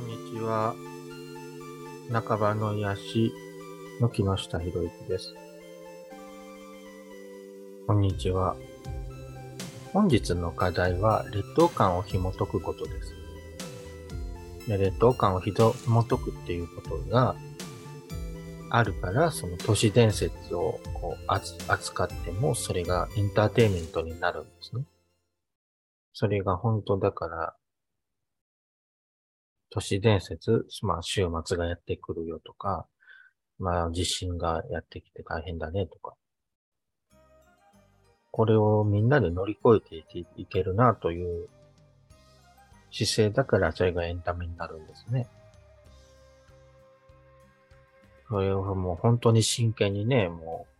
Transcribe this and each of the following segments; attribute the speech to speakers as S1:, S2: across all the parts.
S1: こんにちは。半ばの癒しの木下博之です。こんにちは。本日の課題は、劣等感を紐解くことです。で劣等感を紐解くっていうことがあるから、その都市伝説をこう扱扱っても、それがエンターテイメントになるんですね。それが本当だから、都市伝説、まあ週末がやってくるよとか、まあ地震がやってきて大変だねとか。これをみんなで乗り越えていけるなという姿勢だからそれがエンタメになるんですね。それをもう本当に真剣にね、もう、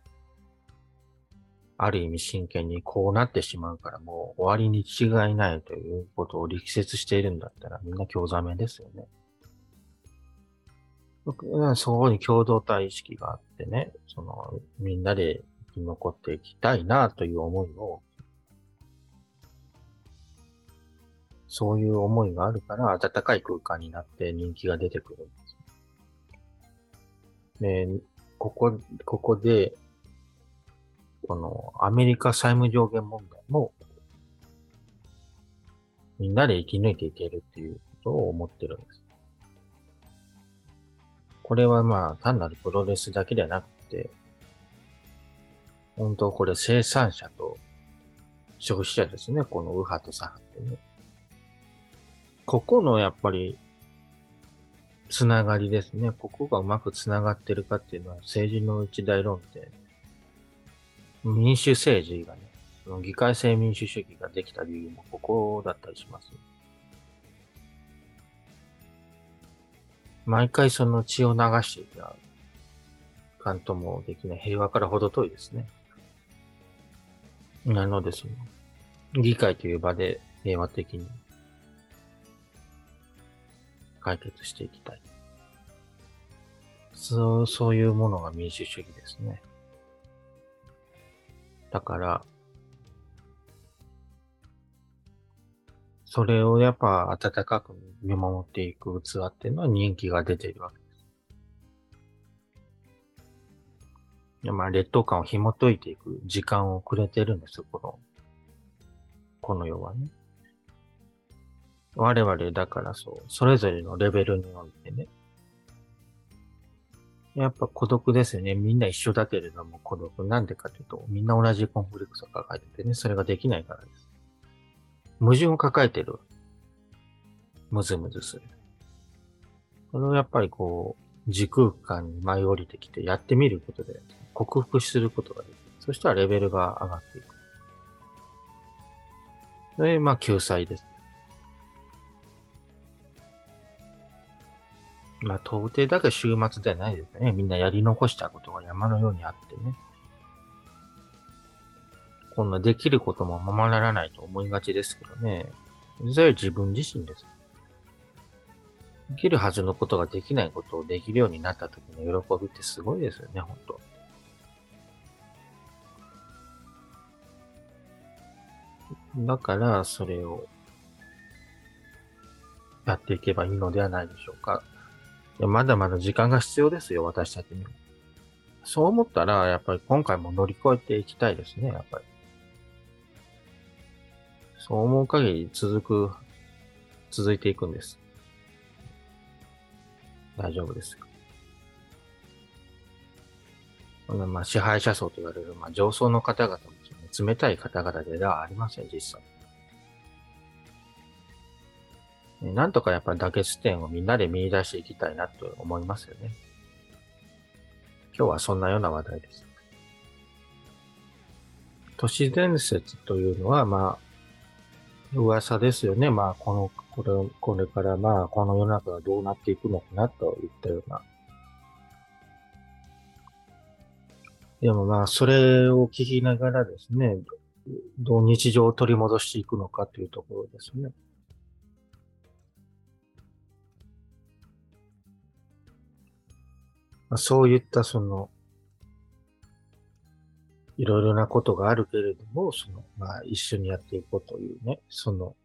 S1: ある意味真剣にこうなってしまうからもう終わりに違いないということを力説しているんだったらみんな興ざめですよね。僕はそこに共同体意識があってね、そのみんなで生き残っていきたいなという思いを、そういう思いがあるから暖かい空間になって人気が出てくるんです。ここ、ここで、このアメリカ債務上限問題も、みんなで生き抜いていけるっていうことを思ってるんです。これはまあ単なるプロレスだけではなくて、本当これ生産者と消費者ですね。この右派と左派ってね。ここのやっぱりつながりですね。ここがうまくつながってるかっていうのは政治の一大論点民主政治がね、その議会制民主主義ができた理由もここだったりします。毎回その血を流していた感ともできない平和から程遠いですね。なのでその、議会という場で平和的に解決していきたい。そう、そういうものが民主主義ですね。だから、それをやっぱ温かく見守っていく器っていうのは人気が出ているわけです。いやまあ劣等感を紐解いていく時間をくれてるんですよ、この、この世はね。我々だからそう、それぞれのレベルにおいてね、やっぱ孤独ですよね。みんな一緒だけれども孤独。なんでかというと、みんな同じコンフリクトを抱えててね、それができないからです。矛盾を抱えてる。むずむずする。これをやっぱりこう、時空間に舞い降りてきてやってみることで、克服することができる。そしたらレベルが上がっていく。それまあ救済です。まあ、到底だけ週末ではないですね。みんなやり残したことが山のようにあってね。こんなできることもままならないと思いがちですけどね。それは自分自身です。できるはずのことができないことをできるようになった時の喜びってすごいですよね、本当だから、それをやっていけばいいのではないでしょうか。いやまだまだ時間が必要ですよ、私たちに。そう思ったら、やっぱり今回も乗り越えていきたいですね、やっぱり。そう思う限り続く、続いていくんです。大丈夫です。このまあ支配者層と言われる、まあ、上層の方々もね、冷たい方々ではありません、実際。なんとかやっぱり妥結点をみんなで見出していきたいなと思いますよね。今日はそんなような話題です。都市伝説というのは、まあ、噂ですよね。まあ、この、これ、これからまあ、この世の中がどうなっていくのかなといったような。でもまあ、それを聞きながらですね、どう日常を取り戻していくのかというところですね。まあ、そういったその、いろいろなことがあるけれども、その、まあ、一緒にやっていこうというね、その、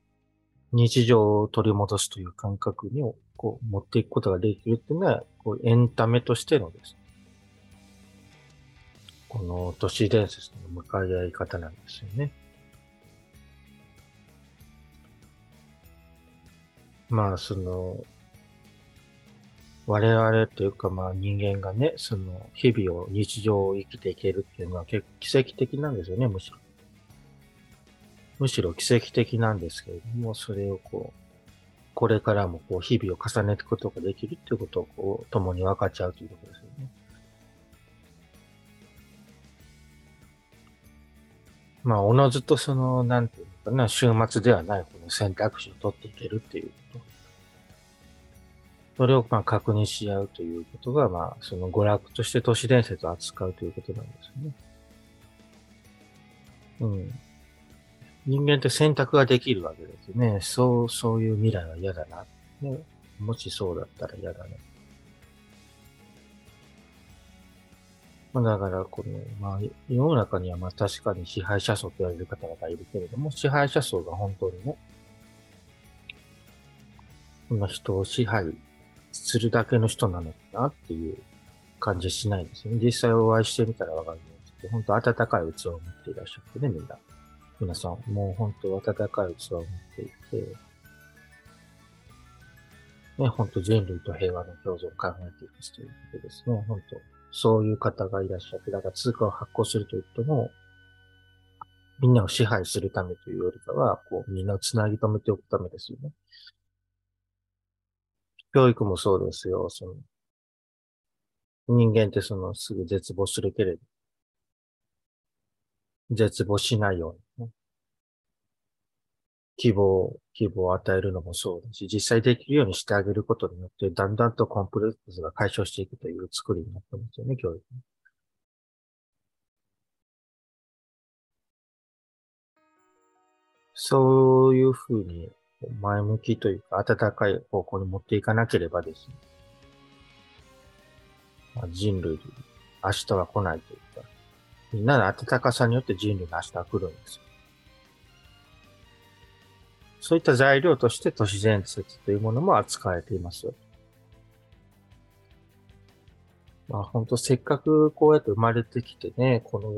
S1: 日常を取り戻すという感覚にこう、持っていくことができるっていうのは、こう、エンタメとしてのですね、この都市伝説の向かい合い方なんですよね。まあ、その、我々というか、まあ人間がね、その日々を、日常を生きていけるっていうのは結構奇跡的なんですよね、むしろ。むしろ奇跡的なんですけれども、それをこう、これからもこう日々を重ねていくことができるっていうことをこう、共に分かっちゃうということですよね。まあ、おのずとその、なんていうのかな、週末ではないこの選択肢を取っていけるっていう。それをまあ確認し合うということが、まあ、その娯楽として都市伝説を扱うということなんですね。うん。人間って選択ができるわけですね。そう、そういう未来は嫌だな。ね、もしそうだったら嫌だね。まあ、だから、この、まあ、世の中にはまあ確かに支配者層と言われる方々がいるけれども、支配者層が本当にね、こんな人を支配するだけの人なのかなっていう感じしないですね。実際お会いしてみたらわかるんですけど、本当温かい器を持っていらっしゃってね、みんな。皆さん、もう本当温かい器を持っていて、ね、本当人類と平和の共存を考えていくということですね。本当そういう方がいらっしゃって、だから通貨を発行すると言っても、みんなを支配するためというよりかは、こう、みんなをつなぎ止めておくためですよね。教育もそうですよ。その人間ってそのすぐ絶望するけれど、絶望しないように、ね、希望、希望を与えるのもそうだし、実際できるようにしてあげることによって、だんだんとコンプレックスが解消していくという作りになってますよね、教育。そういうふうに前向きというか、温かい方向に持っていかなければですね、まあ、人類、明日は来ないというか、みんなの温かさによって人類の明日は来るんですよ。そういった材料として都市伝説というものも扱われていますよ。まあ本当せっかくこうやって生まれてきてね、この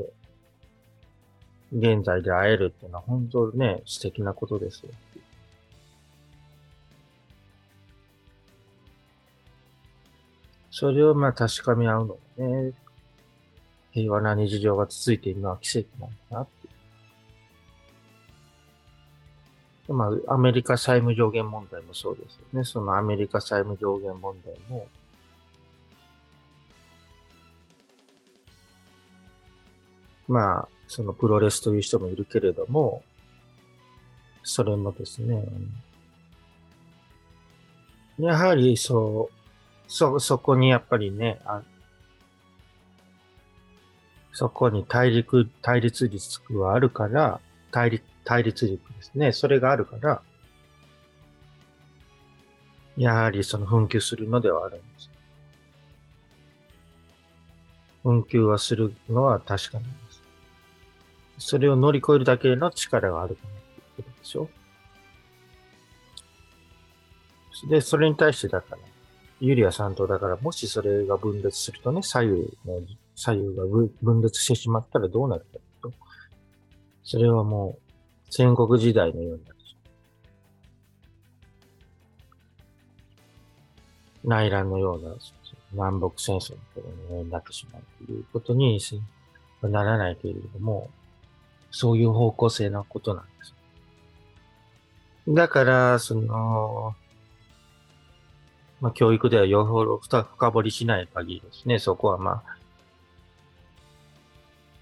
S1: 現在で会えるっていうのは本当ね、素敵なことですよ。それをまあ確かめ合うのね、平和な日常が続いているのは奇跡なんだなって。まあ、アメリカ債務上限問題もそうですよね。そのアメリカ債務上限問題も、まあ、そのプロレスという人もいるけれども、それもですね、やはりそう、そ、そこにやっぱりね、あそこに対立、対立リスクはあるから、対立、対立力ですね。それがあるから、やはりその紛糾するのではあるんです。紛糾はするのは確かなんです。それを乗り越えるだけの力があるかなってことでしょ。で、それに対してだから、ユリアさんと、だからもしそれが分裂するとね、左右の、左右が分裂してしまったらどうなるかと。それはもう戦国時代のようになる。内乱のような南北戦争のようになってしまうということにならないけれども、そういう方向性のことなんです。だから、その、まあ、教育ではよほど深掘りしない限りですね、そこはまあ、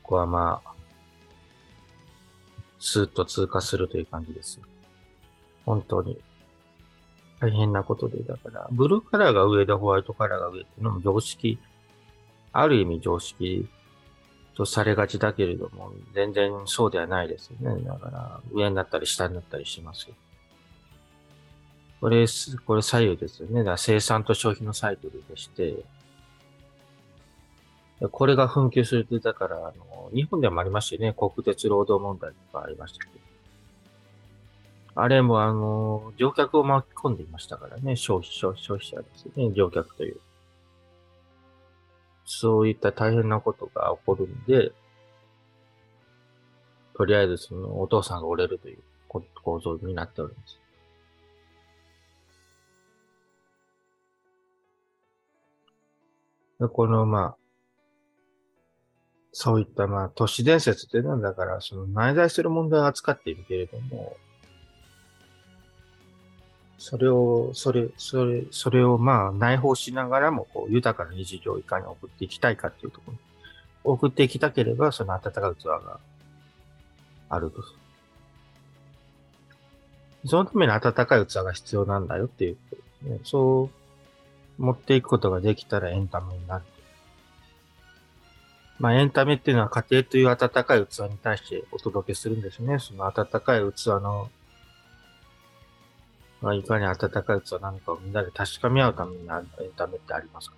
S1: ここはまあ、スーッと通過するという感じです。本当に。大変なことで、だから、ブルーカラーが上でホワイトカラーが上っていうのも常識、ある意味常識とされがちだけれども、全然そうではないですよね。だから、上になったり下になったりしますよ。これ、これ左右ですよね。だ生産と消費のサイクルでして、これが紛糾すると、だから、あの、日本でもありましたよね。国鉄労働問題とかありましたけど。あれもあの、乗客を巻き込んでいましたからね、消費者、消費者ですね、乗客という。そういった大変なことが起こるんで、とりあえずそのお父さんが折れるという構造になっております。このまあ、そういったまあ都市伝説っていうのはだからその内在する問題を扱っているけれども、それを、それ、それ、それをまあ内包しながらも、こう、豊かな日常をいかに送っていきたいかっていうところ、送っていきたければ、その温かい器があると。そのために温かい器が必要なんだよっていうね。そう持っていくことができたらエンタメになる。まあエンタメっていうのは家庭という温かい器に対してお届けするんですね。その温かい器のまあ、いかに暖かい器なのかをみんなで確かめ合うためにエンタメってありますか？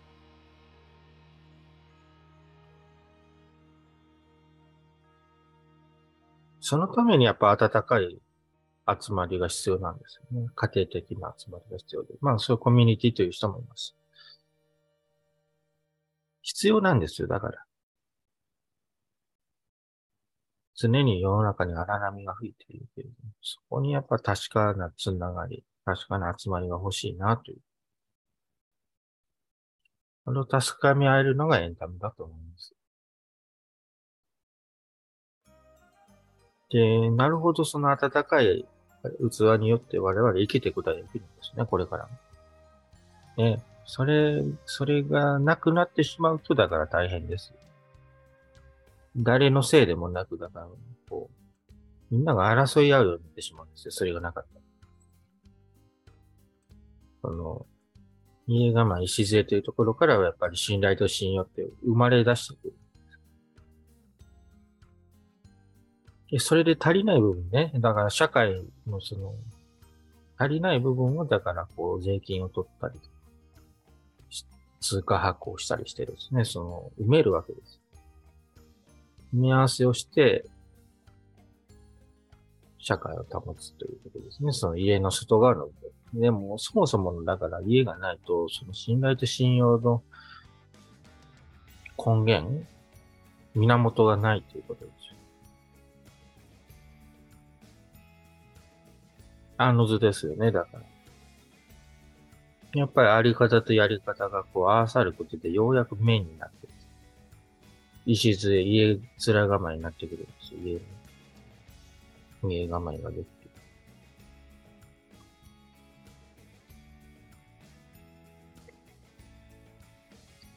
S1: そのためにやっぱ暖かい集まりが必要なんですよね。家庭的な集まりが必要で。まあそういうコミュニティという人もいます。必要なんですよ、だから。常に世の中に荒波が吹いているけれども、そこにやっぱ確かなつながり、確かな集まりが欲しいなという。それを確かみ合えるのがエンタメだと思います。で、なるほど、その温かい器によって我々生きていくことができるんですね、これからも。ね、それ、それがなくなってしまうと、だから大変です。誰のせいでもなく、だから、こう、みんなが争い合うようになってしまうんですよ、それがなかったその、家構え礎というところからはやっぱり信頼と信用って生まれ出してくる。それで足りない部分ね。だから社会のその、足りない部分をだからこう税金を取ったり、通貨発行したりしてですね、その、埋めるわけです。埋め合わせをして、社会を保つということですね。その家の外側の部分。でも、そもそもの、だから家がないと、その信頼と信用の根源、源がないということですあの図ですよね、だから。やっぱりあり方とやり方がこう合わさることでようやく面になってる。礎、家面構えになってくるんですよ、家の。家構えができて。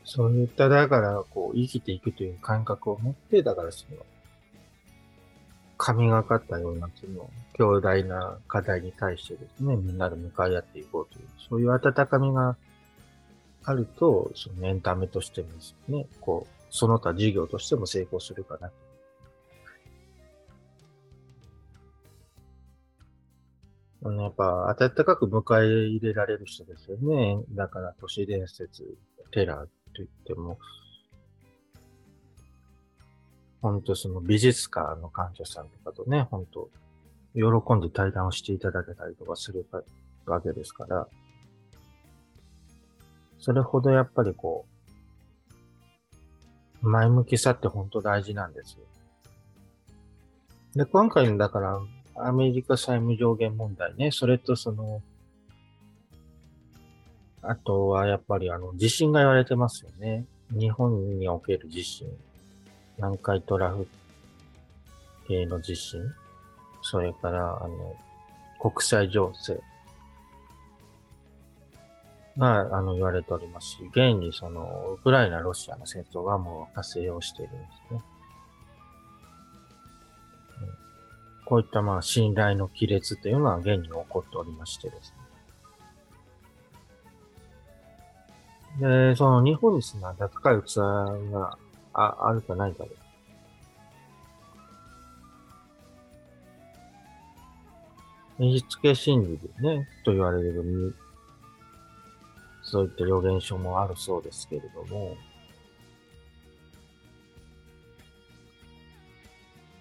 S1: そういった、だから、こう、生きていくという感覚を持って、だからその、神がかったような、その、強大な課題に対してですね、みんなで向かい合っていこうという、そういう温かみがあると、そのエンタメとしてもですね、こう、その他事業としても成功するかな。やっぱ、温かく迎え入れられる人ですよね。だから、都市伝説、テラー、と言っても、本当その美術館の患者さんとかとね、本当喜んで対談をしていただけたりとかするわけですから、それほどやっぱりこう、前向きさって本当大事なんですよ。で、今回のだから、アメリカ債務上限問題ね、それとその、あとはやっぱりあの地震が言われてますよね。日本における地震。南海トラフ系の地震？それから、あの、国際情勢が、あの、言われておりますし、現にその、ウクライナ、ロシアの戦争がもう発生をしているんですね。こういったまあ信頼の亀裂というのは現に起こっておりましてですね。で、その日本にすな高い器がああるかないかで。演出系心理でね、と言われる、そういった予言書もあるそうですけれども、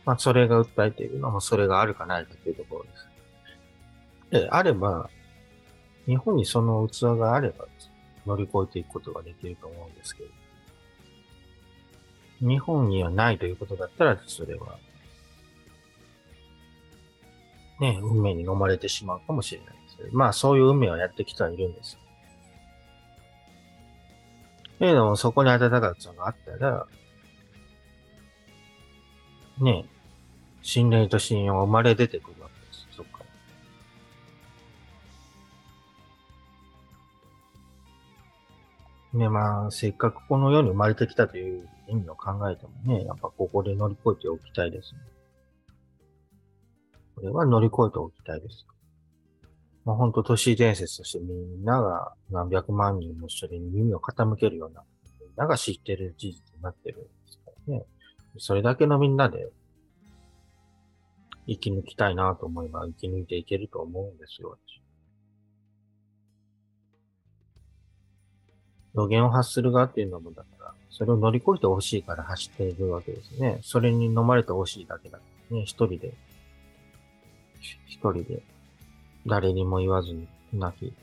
S1: まあ、それが訴えているのも、それがあるかないかというところです。であれば、日本にその器があれば乗り越えていくことができると思うんですけれど、日本にはないということだったら、それは、ね、運命に飲まれてしまうかもしれないですまあ、そういう運命はやってきてはいるんです。けれども、そこに温かさがあったら、ね、信頼と信用が生まれ出てくるわけです。そっかね、まあ、せっかくこの世に生まれてきたという意味を考えてもね、やっぱここで乗り越えておきたいです。これは乗り越えておきたいです。まあ、本当都市伝説としてみんなが何百万人も一緒に耳を傾けるような、みんなが知ってる事実になってるんですからね。それだけのみんなで生き抜きたいなと思えば生き抜いていけると思うんですよ、予言を発する側っていうのもだから、それを乗り越えてほしいから走っているわけですね。それに飲まれてほしいだけだ。ね、一人で、一人で誰にも言わずに、なき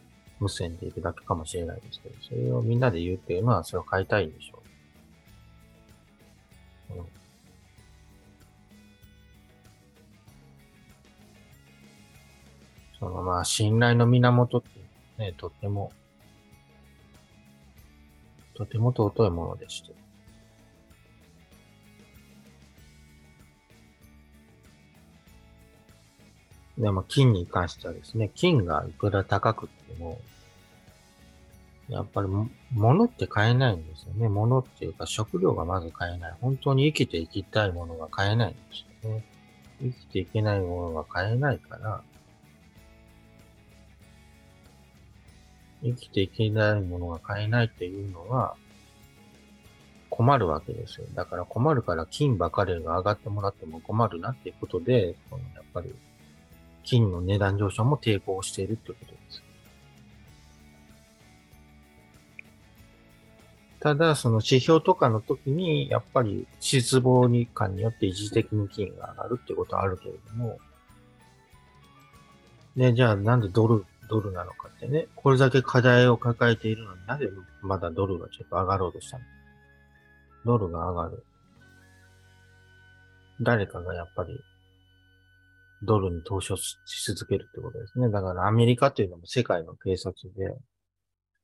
S1: 無線でいるだけかもしれないですけど、それをみんなで言うっていうのは、それを変えたいんでしょう。うん、そのまあ、信頼の源ってね、とっても、とても尊いものでして。でも金に関してはですね、金がいくら高くても、やっぱり物って買えないんですよね。物っていうか食料がまず買えない。本当に生きていきたいものが買えないんですよね。生きていけないものが買えないから、生きていけないものが買えないっていうのは困るわけですよ。だから困るから金ばかりが上がってもらっても困るなっていうことで、やっぱり金の値段上昇も抵抗しているということです。ただ、その指標とかの時に、やっぱり失望に感によって一時的に金が上がるってことはあるけれども、ね、じゃあなんでドル、ドルなのかってね、これだけ課題を抱えているのになぜまだドルがちょっと上がろうとしたの？ドルが上がる。誰かがやっぱりドルに投資をし続けるってことですね。だからアメリカっていうのも世界の警察で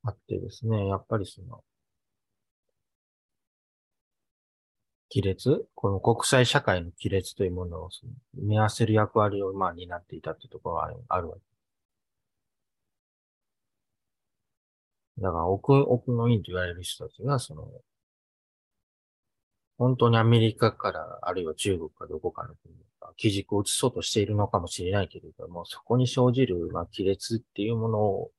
S1: あってですね、やっぱりその、亀裂？この国際社会の亀裂というものを見合わせる役割をまあ担っていたっていうところがあるあるわけ。だから奥、奥の院と言われる人たちが、その、本当にアメリカから、あるいは中国かどこかの国か、基軸を移そうとしているのかもしれないけれども、そこに生じる、まあ、亀裂っていうものを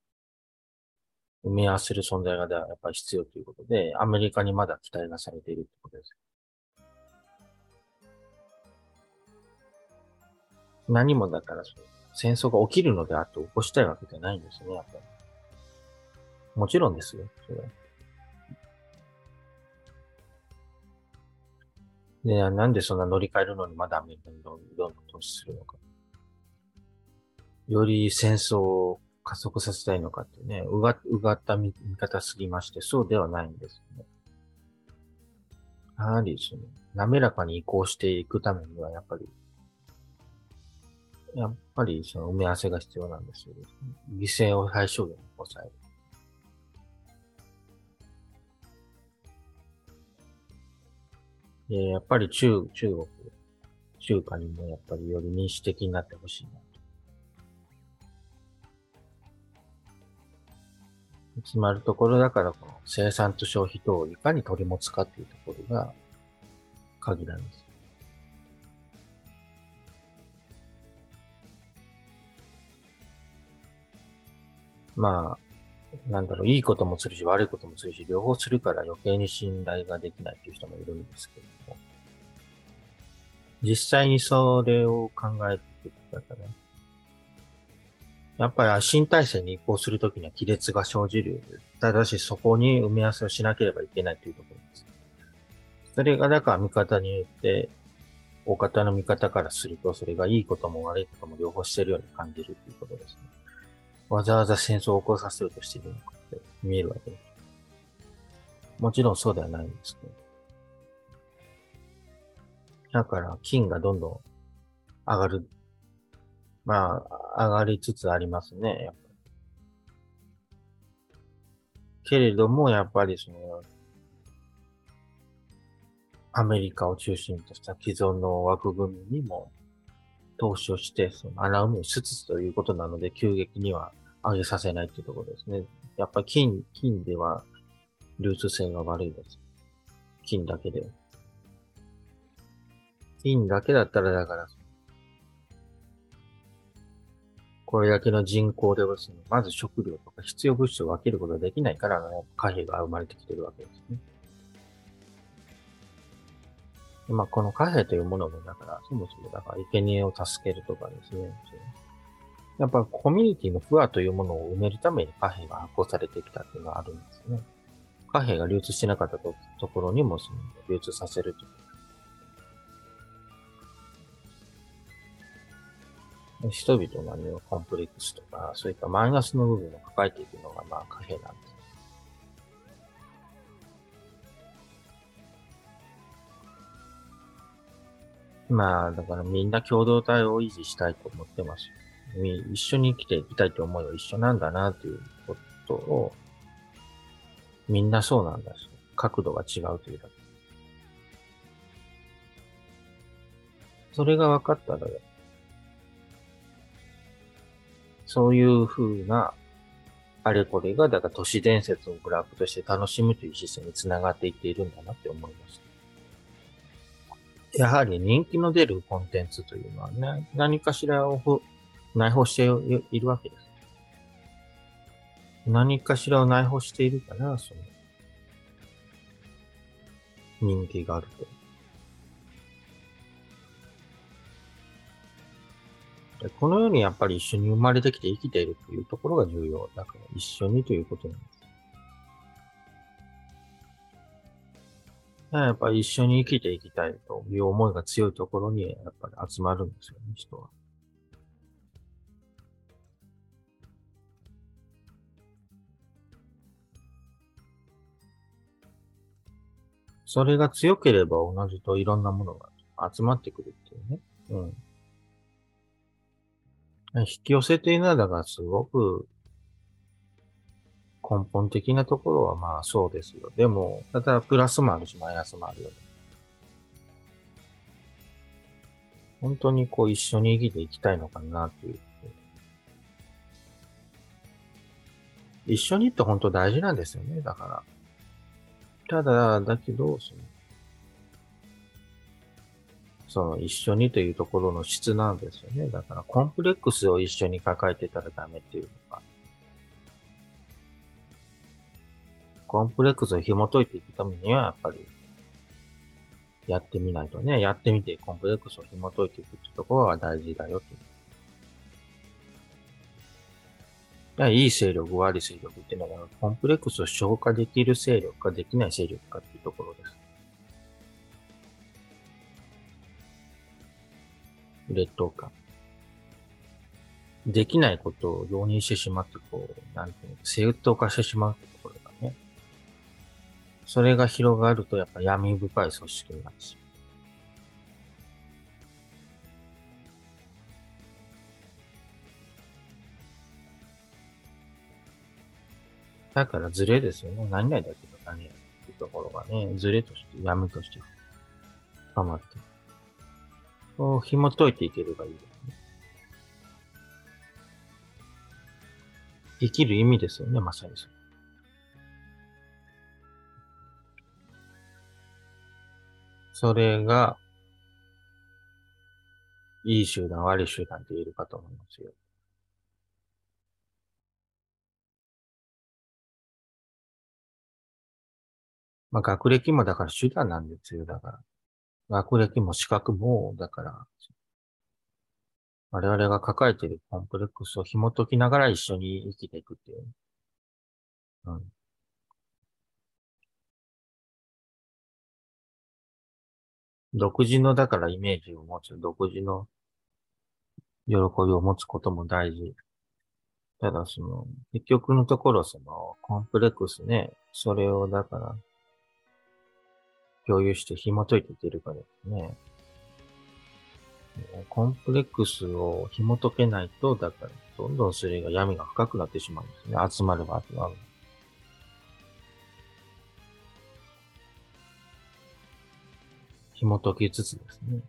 S1: 埋め合わせる存在がやっぱり必要ということで、アメリカにまだ期待がされているってことです。何もだから戦争が起きるのであって起こしたいわけじゃないんですね、やっぱり。もちろんですよ、それ。で、なんでそんな乗り換えるのにまだアメリカにどんどん投資するのか。より戦争を加速させたいのかってね、うが、うがった見方すぎまして、そうではないんですね。やはり、その、滑らかに移行していくためには、やっぱり、やっぱり、その埋め合わせが必要なんですよ、ね。犠牲を最小限に抑える。やっぱり中、中国、中華にもやっぱりより民主的になってほしいなと。つまるところだから、この生産と消費とをいかに取り持つかっていうところが鍵なんです。まあ、なんだろう、いいこともするし、悪いこともするし、両方するから余計に信頼ができないという人もいるんですけども。実際にそれを考えていくだ、ね、やっぱり新体制に移行するときには亀裂が生じる。ただしそこに埋め合わせをしなければいけないというところです。それがだから見方によって、大方の見方からすると、それがいいことも悪いことも両方してるように感じるということですね。わざわざ戦争を起こさせようとしているのかって見えるわけです。もちろんそうではないんですけど。だから金がどんどん上がる。まあ、上がりつつありますね。やっぱりけれども、やっぱりその、アメリカを中心とした既存の枠組みにも投資をして、その穴埋めしつつということなので、急激には上げさせないというところですね。やっぱり金、金では流通性が悪いです。金だけでは。金だけだったら、だから、これだけの人口では、その、まず食料とか必要物資を分けることができないから、貨幣が生まれてきてるわけですね。まあ、この貨幣というものも、だから、そもそもだから、生贄を助けるとかですね。やっぱコミュニティの不和というものを埋めるために貨幣が発行されてきたっていうのはあるんですね。貨幣が流通してなかったとところにもその流通させるという。人々のコンプレックスとか、そういったマイナスの部分を抱えていくのがまあ貨幣なんです。まあ、だからみんな共同体を維持したいと思ってます。一緒に生きていきたいと思いは一緒なんだなということを、みんなそうなんだし、角度が違うというだけ。それが分かったら、そういう風な、あれこれが、だから都市伝説をグラフとして楽しむという姿勢につながっていっているんだなって思いました。やはり人気の出るコンテンツというのはね、何かしらを内包しているわけです。何かしらを内包しているから、その、人気があると。このようにやっぱり一緒に生まれてきて生きているというところが重要。だから一緒にということなんです。やっぱり一緒に生きていきたいという思いが強いところにやっぱり集まるんですよね、人は。それが強ければ同じといろんなものが集まってくるっていうね。うん。引き寄せているのは、だからすごく根本的なところはまあそうですよ。でも、ただプラスもあるし、マイナスもあるよね。本当にこう一緒に生きていきたいのかなっていう。一緒にって本当大事なんですよね、だから。ただ、だけど、その、その一緒にというところの質なんですよね。だからコンプレックスを一緒に抱えてたらダメっていうのが。コンプレックスを紐解いていくためには、やっぱり、やってみないとね、やってみてコンプレックスを紐解いていくってところが大事だよと。いい勢力、悪い勢力っていうのは、コンプレックスを消化できる勢力かできない勢力かっていうところです。劣等感。できないことを容認してしまって、こう、なんていうの、正当化してしまうってところ。それが広がるとやっぱ闇深い組織になってしまう。だからズレですよね。何々だけど何々っていうところがね、ズレとして、闇として深まって。こう紐解いていければいいですね。生きる意味ですよね、まさにそれ。それが、いい集団、悪い集団って言えるかと思いますよ。まあ、学歴もだから手段なんですよ。だから。学歴も資格も、だから、我々が抱えているコンプレックスを紐解きながら一緒に生きていくっていう。うん。独自の、だからイメージを持つ、独自の喜びを持つことも大事。ただその、結局のところその、コンプレックスね、それをだから、共有して紐解いていけるかですね。コンプレックスを紐解けないと、だから、どんどんそれが闇が深くなってしまうんですね。集まれば集まる。紐解きつつですね。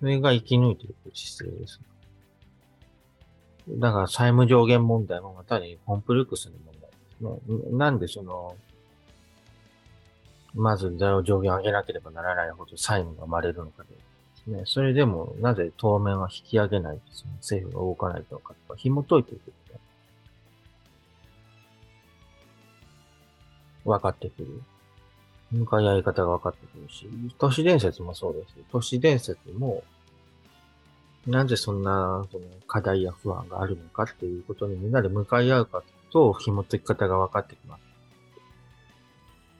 S1: それが生き抜いていく姿勢です。だから債務上限問題もまたにコンプレックスの問題ですね。なんでその、まず上限を上げなければならないほど債務が生まれるのかですね。それでもなぜ当面は引き上げないですね。政府が動かないのかとか紐解いていくと、分かってくる。向かい合い方が分かってくるし、都市伝説もそうです。都市伝説もなぜそんなその課題や不安があるのかっていうことにみんなで向かい合うかと紐解き方が分かってきます。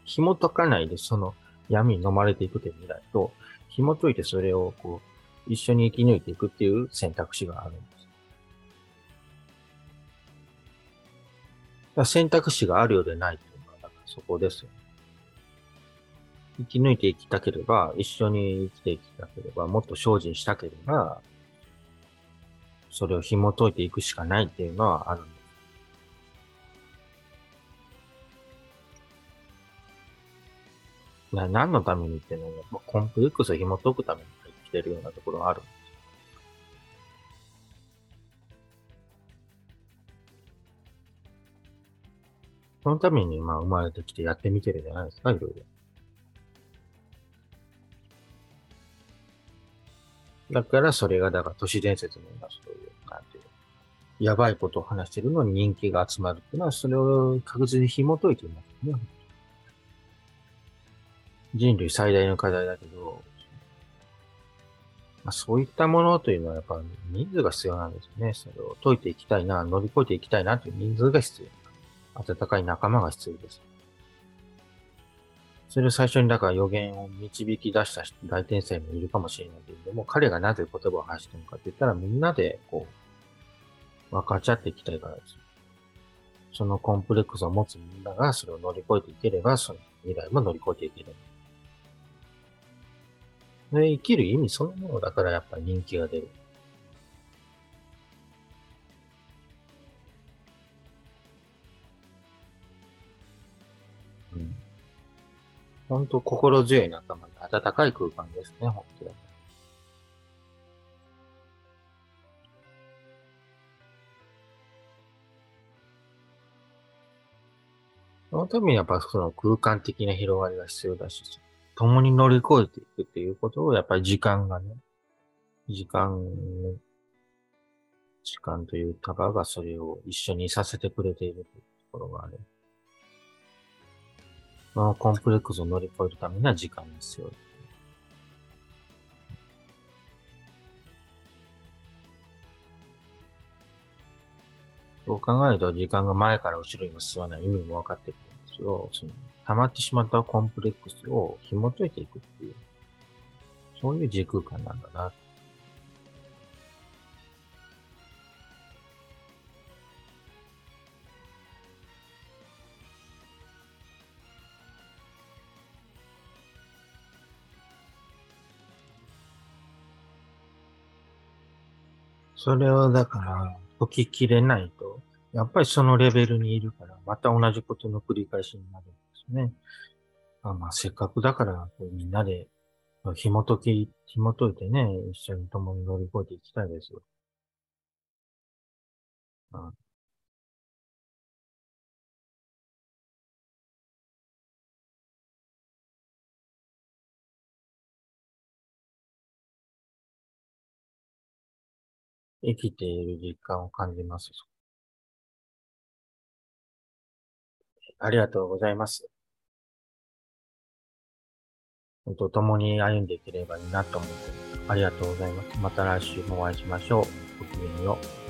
S1: 紐解かないでその闇に飲まれていくという未来と、紐解いてそれをこう、一緒に生き抜いていくっていう選択肢があるんです。だ選択肢があるようでないっていうのは、だからそこですよね。生き抜いていきたければ、一緒に生きていきたければ、もっと精進したければ、それを紐解いていくしかないっていうのはあるんです。な何のためにっていうのは、コンプレックスを紐解くために入ってきてるようなところがあるんです。そのために、まあ、生まれてきてやってみてるじゃないですか、いろいろ。だからそれが、だから都市伝説のような、そういう、なんていう、やばいことを話してるのに人気が集まるっていうのは、それを確実に紐解いていますね。人類最大の課題だけど、まあ、そういったものというのはやっぱ人数が必要なんですよね。それを解いていきたいな、乗り越えていきたいなという人数が必要。温かい仲間が必要です。それを最初にだから予言を導き出した大天才もいるかもしれないけれども、彼がなぜ言葉を発したのかって言ったらみんなでこう、分かち合っていきたいからです。そのコンプレックスを持つみんながそれを乗り越えていければ、その未来も乗り越えていける。で生きる意味そのものだからやっぱり人気が出る。本当心強い仲間で温かい空間ですね、本当に。そのためにやっぱその空間的な広がりが必要だし、共に乗り越えていくっていうことをやっぱり時間がね、時間、時間という束がそれを一緒にさせてくれているというところがある。そのコンプレックスを乗り越えるためには時間が必要。そう考えると時間が前から後ろにも進まない意味も分かってくるんですよ。その溜まってしまったコンプレックスを紐解いていくっていう、そういう時空間なんだなそれをだから、解ききれないと、やっぱりそのレベルにいるから、また同じことの繰り返しになるんですね。あまあ、せっかくだから、みんなで紐解き、紐解いてね、一緒に共に乗り越えていきたいですよ。うん生きている実感を感じます。ありがとうございます。本当、共に歩んでいければいいなと思ってありがとうございます。また来週もお会いしましょう。ごきげんよう。